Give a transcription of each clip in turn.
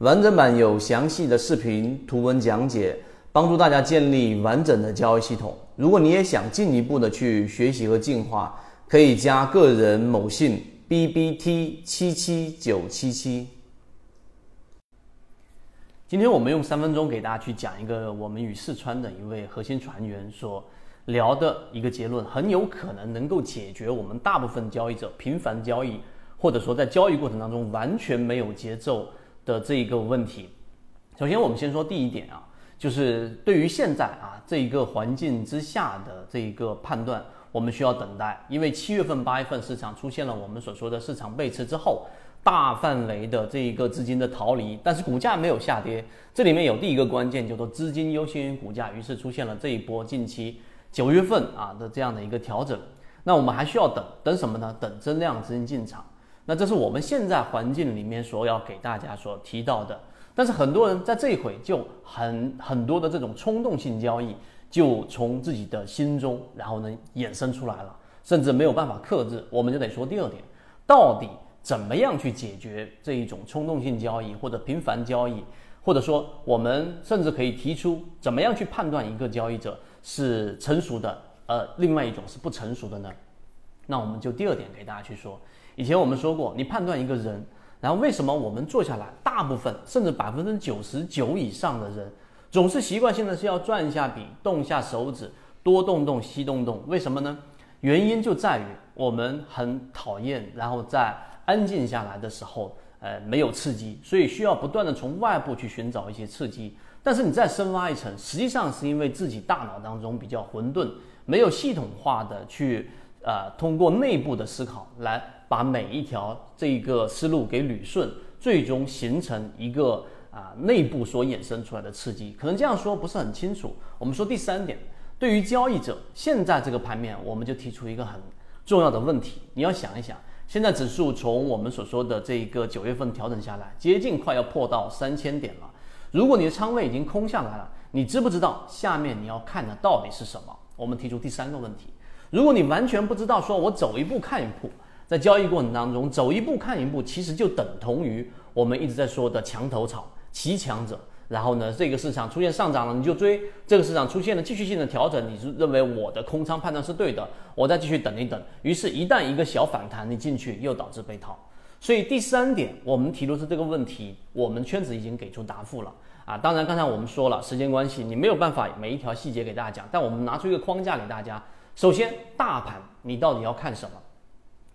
完整版有详细的视频、图文讲解，帮助大家建立完整的交易系统。如果你也想进一步的去学习和进化，可以加个人某信 b b t 七七九七七。今天我们用三分钟给大家去讲一个我们与四川的一位核心船员所聊的一个结论，很有可能能够解决我们大部分交易者频繁交易，或者说在交易过程当中完全没有节奏。的这一个问题，首先我们先说第一点啊，就是对于现在啊这一个环境之下的这一个判断，我们需要等待，因为七月份、八月份市场出现了我们所说的市场背驰之后，大范围的这一个资金的逃离，但是股价没有下跌，这里面有第一个关键，叫做资金优先于股价，于是出现了这一波近期九月份啊的这样的一个调整，那我们还需要等等什么呢？等增量资金进场。那这是我们现在环境里面所要给大家所提到的，但是很多人在这一回就很很多的这种冲动性交易就从自己的心中，然后呢衍生出来了，甚至没有办法克制。我们就得说第二点，到底怎么样去解决这一种冲动性交易或者频繁交易，或者说我们甚至可以提出怎么样去判断一个交易者是成熟的，呃，另外一种是不成熟的呢？那我们就第二点给大家去说。以前我们说过，你判断一个人，然后为什么我们坐下来，大部分甚至百分之九十九以上的人，总是习惯性的是要转一下笔，动一下手指，多动动，西动动，为什么呢？原因就在于我们很讨厌，然后在安静下来的时候，呃，没有刺激，所以需要不断的从外部去寻找一些刺激。但是你再深挖一层，实际上是因为自己大脑当中比较混沌，没有系统化的去。呃，通过内部的思考来把每一条这个思路给捋顺，最终形成一个啊内部所衍生出来的刺激。可能这样说不是很清楚。我们说第三点，对于交易者，现在这个盘面，我们就提出一个很重要的问题：你要想一想，现在指数从我们所说的这个九月份调整下来，接近快要破到三千点了。如果你的仓位已经空下来了，你知不知道下面你要看的到底是什么？我们提出第三个问题。如果你完全不知道，说我走一步看一步，在交易过程当中走一步看一步，其实就等同于我们一直在说的墙头草、骑强者。然后呢，这个市场出现上涨了，你就追；这个市场出现了继续性的调整，你是认为我的空仓判断是对的，我再继续等一等。于是，一旦一个小反弹，你进去又导致被套。所以第三点，我们提出是这个问题，我们圈子已经给出答复了啊。当然，刚才我们说了，时间关系，你没有办法每一条细节给大家讲，但我们拿出一个框架给大家。首先，大盘你到底要看什么，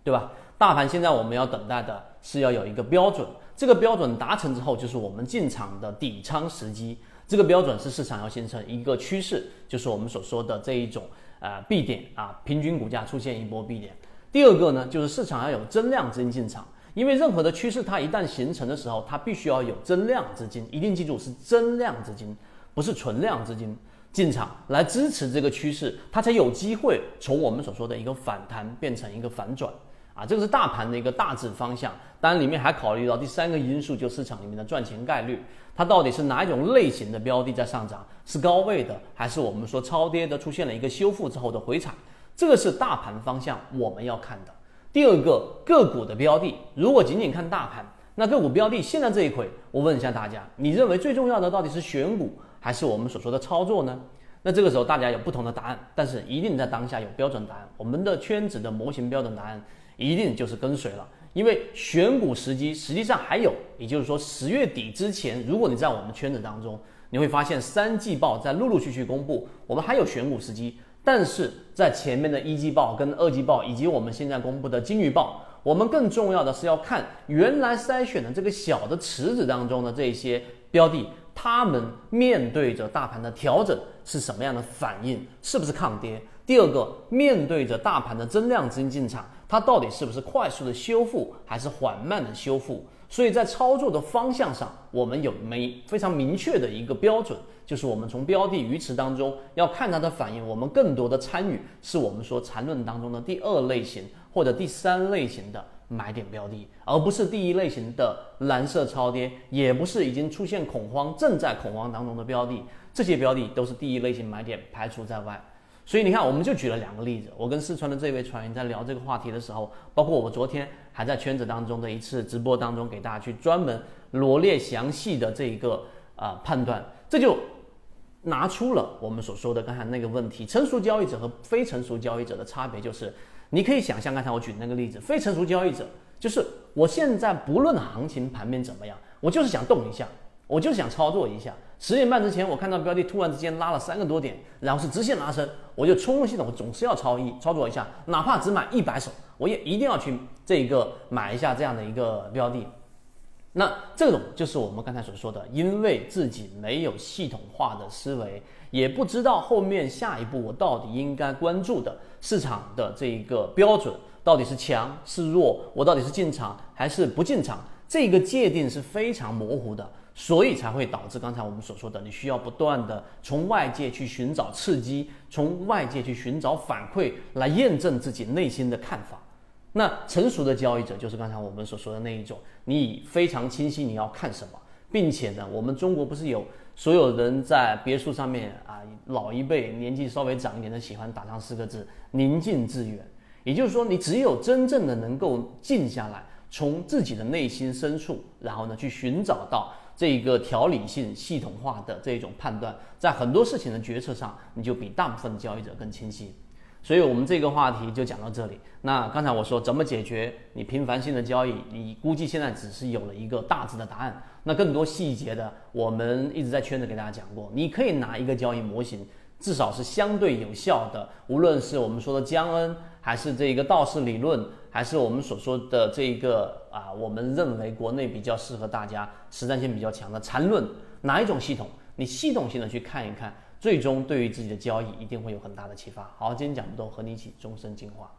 对吧？大盘现在我们要等待的是要有一个标准，这个标准达成之后，就是我们进场的底仓时机。这个标准是市场要形成一个趋势，就是我们所说的这一种呃 B 点啊，平均股价出现一波 B 点。第二个呢，就是市场要有增量资金进场，因为任何的趋势它一旦形成的时候，它必须要有增量资金，一定记住是增量资金，不是存量资金。进场来支持这个趋势，它才有机会从我们所说的一个反弹变成一个反转啊！这个是大盘的一个大致方向。当然，里面还考虑到第三个因素，就市场里面的赚钱概率，它到底是哪一种类型的标的在上涨，是高位的，还是我们说超跌的，出现了一个修复之后的回踩？这个是大盘方向我们要看的。第二个个股的标的，如果仅仅看大盘，那个股标的现在这一回，我问一下大家，你认为最重要的到底是选股？还是我们所说的操作呢？那这个时候大家有不同的答案，但是一定在当下有标准答案。我们的圈子的模型标准答案一定就是跟随了，因为选股时机实际上还有，也就是说十月底之前，如果你在我们圈子当中，你会发现三季报在陆陆续续公布，我们还有选股时机。但是在前面的一季报跟二季报以及我们现在公布的金鱼报，我们更重要的是要看原来筛选的这个小的池子当中的这些标的。他们面对着大盘的调整是什么样的反应？是不是抗跌？第二个，面对着大盘的增量资金进场，它到底是不是快速的修复，还是缓慢的修复？所以在操作的方向上，我们有没非常明确的一个标准，就是我们从标的鱼池当中要看它的反应，我们更多的参与是我们说缠论当中的第二类型或者第三类型的买点标的，而不是第一类型的蓝色超跌，也不是已经出现恐慌、正在恐慌当中的标的，这些标的都是第一类型买点排除在外。所以你看，我们就举了两个例子。我跟四川的这位船员在聊这个话题的时候，包括我昨天还在圈子当中的一次直播当中，给大家去专门罗列详细的这一个啊判断，这就拿出了我们所说的刚才那个问题：成熟交易者和非成熟交易者的差别就是，你可以想象刚才我举那个例子，非成熟交易者就是我现在不论行情盘面怎么样，我就是想动一下。我就是想操作一下，十点半之前我看到标的突然之间拉了三个多点，然后是直线拉升，我就冲动系统，我总是要操一操作一下，哪怕只买一百手，我也一定要去这个买一下这样的一个标的。那这种就是我们刚才所说的，因为自己没有系统化的思维，也不知道后面下一步我到底应该关注的市场的这一个标准到底是强是弱，我到底是进场还是不进场，这个界定是非常模糊的。所以才会导致刚才我们所说的，你需要不断的从外界去寻找刺激，从外界去寻找反馈，来验证自己内心的看法。那成熟的交易者就是刚才我们所说的那一种，你非常清晰你要看什么，并且呢，我们中国不是有所有人在别墅上面啊，老一辈年纪稍微长一点的喜欢打上四个字“宁静致远”，也就是说，你只有真正的能够静下来，从自己的内心深处，然后呢，去寻找到。这个条理性、系统化的这种判断，在很多事情的决策上，你就比大部分交易者更清晰。所以，我们这个话题就讲到这里。那刚才我说怎么解决你频繁性的交易，你估计现在只是有了一个大致的答案。那更多细节的，我们一直在圈子给大家讲过。你可以拿一个交易模型，至少是相对有效的，无论是我们说的江恩，还是这一个道氏理论。还是我们所说的这一个啊，我们认为国内比较适合大家实战性比较强的缠论，哪一种系统？你系统性的去看一看，最终对于自己的交易一定会有很大的启发。好，今天讲不多，和你一起终身进化。